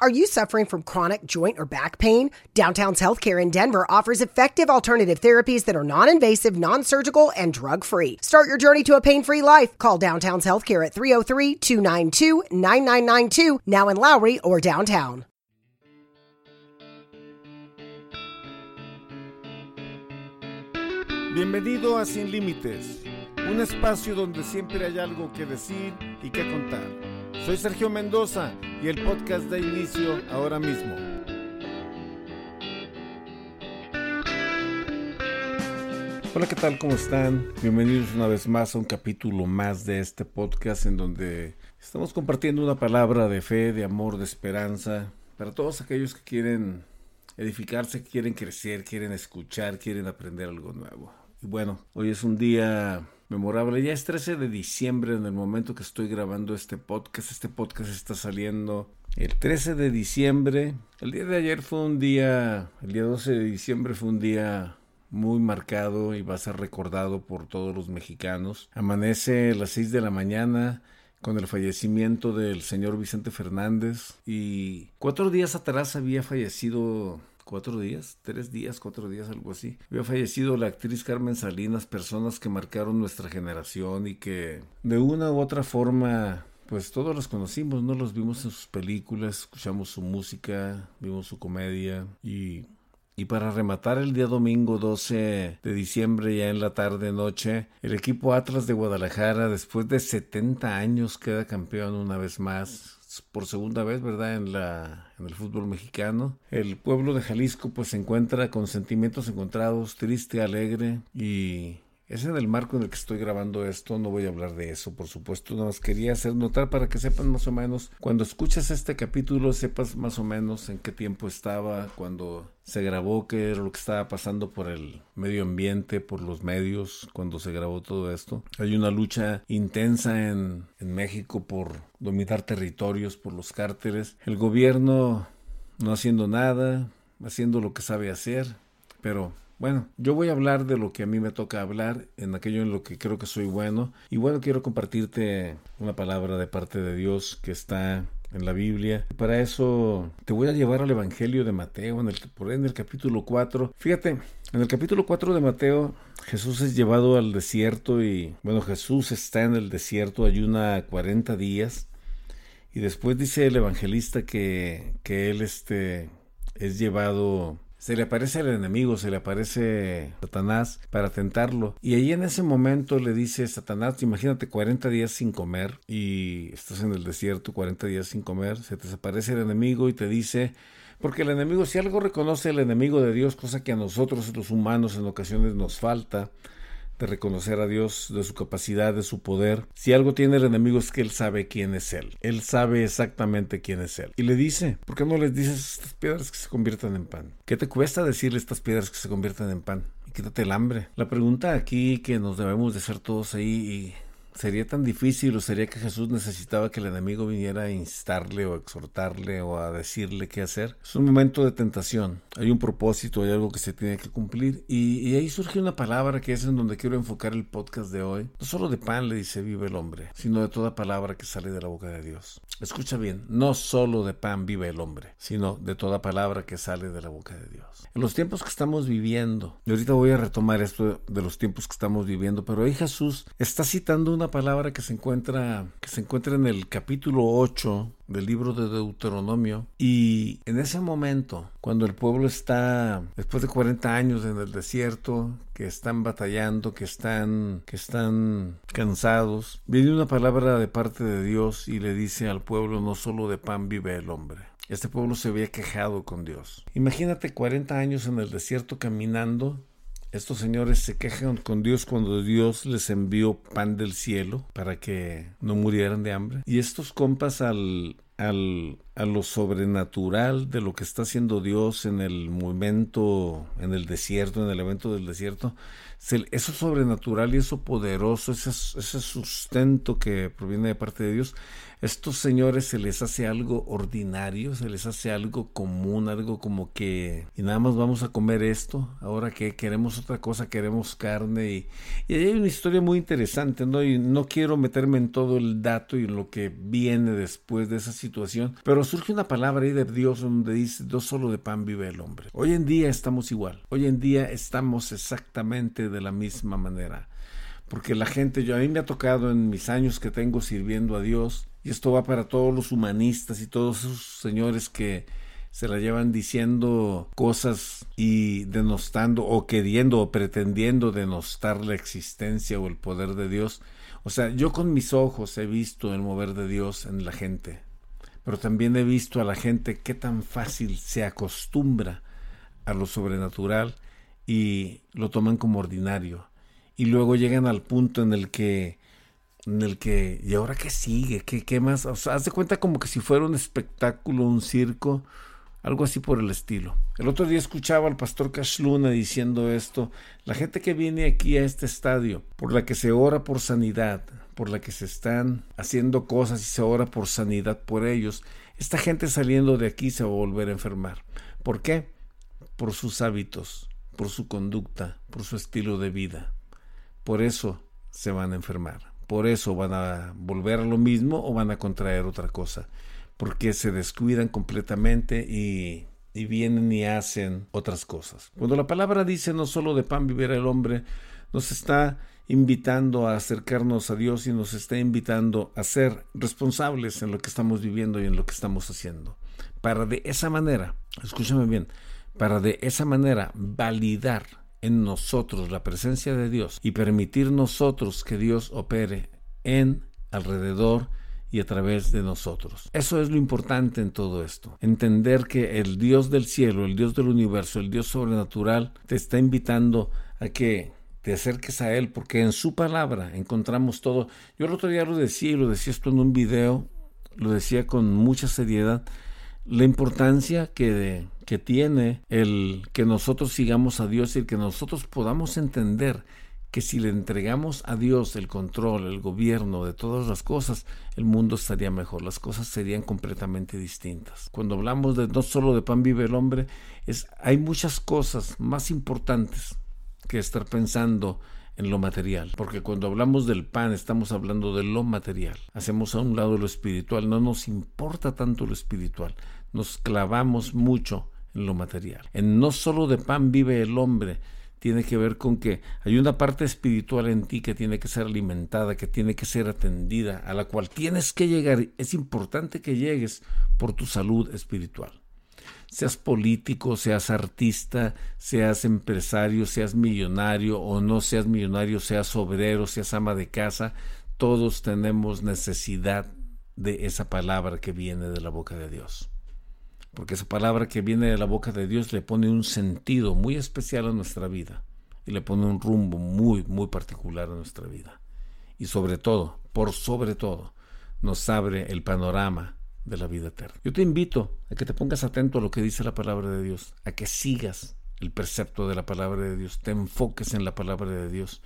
Are you suffering from chronic joint or back pain? Downtown's Healthcare in Denver offers effective alternative therapies that are non invasive, non surgical, and drug free. Start your journey to a pain free life. Call Downtown's Healthcare at 303 292 9992, now in Lowry or downtown. Bienvenido a Sin Límites, un espacio donde siempre hay algo que decir y que contar. Soy Sergio Mendoza y el podcast da inicio ahora mismo. Hola, ¿qué tal? ¿Cómo están? Bienvenidos una vez más a un capítulo más de este podcast en donde estamos compartiendo una palabra de fe, de amor, de esperanza para todos aquellos que quieren edificarse, quieren crecer, quieren escuchar, quieren aprender algo nuevo. Y bueno, hoy es un día memorable. Ya es 13 de diciembre en el momento que estoy grabando este podcast. Este podcast está saliendo el 13 de diciembre. El día de ayer fue un día, el día 12 de diciembre fue un día muy marcado y va a ser recordado por todos los mexicanos. Amanece a las 6 de la mañana con el fallecimiento del señor Vicente Fernández y cuatro días atrás había fallecido cuatro días, tres días, cuatro días, algo así. Había fallecido la actriz Carmen Salinas, personas que marcaron nuestra generación y que de una u otra forma pues todos los conocimos, ¿no? Los vimos en sus películas, escuchamos su música, vimos su comedia y y para rematar el día domingo 12 de diciembre, ya en la tarde noche, el equipo Atlas de Guadalajara, después de 70 años, queda campeón una vez más por segunda vez, ¿verdad? En la en el fútbol mexicano. El pueblo de Jalisco pues se encuentra con sentimientos encontrados, triste, alegre y es en el marco en el que estoy grabando esto, no voy a hablar de eso, por supuesto, nada más quería hacer notar para que sepan más o menos, cuando escuchas este capítulo, sepas más o menos en qué tiempo estaba, cuando se grabó, qué era lo que estaba pasando por el medio ambiente, por los medios, cuando se grabó todo esto. Hay una lucha intensa en, en México por dominar territorios, por los cárteles. El gobierno no haciendo nada, haciendo lo que sabe hacer, pero bueno, yo voy a hablar de lo que a mí me toca hablar, en aquello en lo que creo que soy bueno. Y bueno, quiero compartirte una palabra de parte de Dios que está en la Biblia. Para eso te voy a llevar al Evangelio de Mateo, en el, por en el capítulo 4. Fíjate, en el capítulo 4 de Mateo, Jesús es llevado al desierto y, bueno, Jesús está en el desierto, ayuna 40 días. Y después dice el evangelista que, que él este, es llevado se le aparece al enemigo, se le aparece Satanás para tentarlo. Y ahí en ese momento le dice Satanás, imagínate 40 días sin comer y estás en el desierto 40 días sin comer, se te aparece el enemigo y te dice, porque el enemigo, si algo reconoce el enemigo de Dios, cosa que a nosotros los humanos en ocasiones nos falta, de reconocer a Dios, de su capacidad, de su poder. Si algo tiene el enemigo es que él sabe quién es él. Él sabe exactamente quién es él. Y le dice, ¿por qué no les dices estas piedras que se conviertan en pan? ¿Qué te cuesta decirle estas piedras que se conviertan en pan? Y quítate el hambre. La pregunta aquí que nos debemos de hacer todos ahí y ¿Sería tan difícil o sería que Jesús necesitaba que el enemigo viniera a instarle o a exhortarle o a decirle qué hacer? Es un momento de tentación, hay un propósito, hay algo que se tiene que cumplir y, ahí surge una palabra que es en donde quiero enfocar el podcast de hoy. No solo de pan le dice vive el hombre, sino de toda palabra que sale de la boca de Dios. Escucha bien, no solo de pan vive el hombre, sino de toda palabra que sale de la boca de Dios. En los tiempos que estamos viviendo, y ahorita voy a retomar esto de los tiempos que estamos viviendo, pero ahí Jesús está citando una palabra que se encuentra que se encuentra en el capítulo 8 del libro de Deuteronomio y en ese momento cuando el pueblo está después de 40 años en el desierto que están batallando que están que están cansados viene una palabra de parte de Dios y le dice al pueblo no solo de pan vive el hombre este pueblo se había quejado con Dios. Imagínate 40 años en el desierto caminando estos señores se quejan con Dios cuando Dios les envió pan del cielo para que no murieran de hambre. Y estos compas al, al, a lo sobrenatural de lo que está haciendo Dios en el momento, en el desierto, en el evento del desierto, eso sobrenatural y eso poderoso, ese, ese sustento que proviene de parte de Dios, estos señores se les hace algo ordinario, se les hace algo común, algo como que y nada más vamos a comer esto, ahora que queremos otra cosa, queremos carne y, y hay una historia muy interesante, ¿no? Y no quiero meterme en todo el dato y en lo que viene después de esa situación, pero Surge una palabra ahí de Dios donde dice, no solo de pan vive el hombre. Hoy en día estamos igual. Hoy en día estamos exactamente de la misma manera. Porque la gente, yo a mí me ha tocado en mis años que tengo sirviendo a Dios, y esto va para todos los humanistas y todos esos señores que se la llevan diciendo cosas y denostando o queriendo o pretendiendo denostar la existencia o el poder de Dios. O sea, yo con mis ojos he visto el mover de Dios en la gente, pero también he visto a la gente qué tan fácil se acostumbra a lo sobrenatural y lo toman como ordinario. Y luego llegan al punto en el que en el que, ¿y ahora qué sigue? ¿Qué, qué más? O haz de cuenta como que si fuera un espectáculo, un circo, algo así por el estilo. El otro día escuchaba al pastor Cashluna diciendo esto, la gente que viene aquí a este estadio, por la que se ora por sanidad, por la que se están haciendo cosas y se ora por sanidad por ellos, esta gente saliendo de aquí se va a volver a enfermar. ¿Por qué? Por sus hábitos, por su conducta, por su estilo de vida. Por eso se van a enfermar por eso van a volver a lo mismo o van a contraer otra cosa, porque se descuidan completamente y, vienen y hacen otras cosas. Cuando la palabra dice no solo de pan vivirá el hombre, nos está invitando a acercarnos a Dios y nos está invitando a ser responsables en lo que estamos viviendo y en lo que estamos haciendo. Para de esa manera, escúchame bien, para de esa manera validar en nosotros la presencia de Dios y permitir nosotros que Dios opere en, alrededor y a través de nosotros. Eso es lo importante en todo esto. Entender que el Dios del cielo, el Dios del universo, el Dios sobrenatural, te está invitando a que te acerques a Él, porque en su palabra encontramos todo. Yo el otro día lo decía y lo decía esto en un video, lo decía con mucha seriedad, la importancia que, que tiene el que nosotros sigamos a Dios y el que nosotros podamos entender que si le entregamos a Dios el control, el gobierno de todas las cosas, el mundo estaría mejor, las cosas serían completamente distintas. Cuando hablamos de no solo de pan vive el hombre, es hay muchas cosas más importantes que estar pensando en lo material, porque cuando hablamos del pan estamos hablando de lo material. Hacemos a un lado lo espiritual, no nos importa tanto lo espiritual, nos clavamos mucho en lo material. En no solo de pan vive el hombre, tiene que ver con que hay una parte espiritual en ti que tiene que ser alimentada, que tiene que ser atendida, a la cual tienes que llegar. Es importante que llegues por tu salud espiritual seas político, seas artista, seas empresario, seas millonario o no seas millonario, seas obrero, seas ama de casa, todos tenemos necesidad de esa palabra que viene de la boca de Dios. Porque esa palabra que viene de la boca de Dios le pone un sentido muy especial a nuestra vida y le pone un rumbo muy, muy particular a nuestra vida. Y sobre todo, por sobre todo, nos abre el panorama de la vida eterna. Yo te invito a que te pongas atento a lo que dice la palabra de Dios, a que sigas el precepto de la palabra de Dios, te enfoques en la palabra de Dios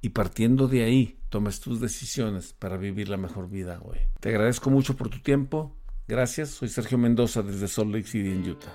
y partiendo de ahí tomes tus decisiones para vivir la mejor vida hoy. Te agradezco mucho por tu tiempo. Gracias. Soy Sergio Mendoza desde Salt Lake City en Utah.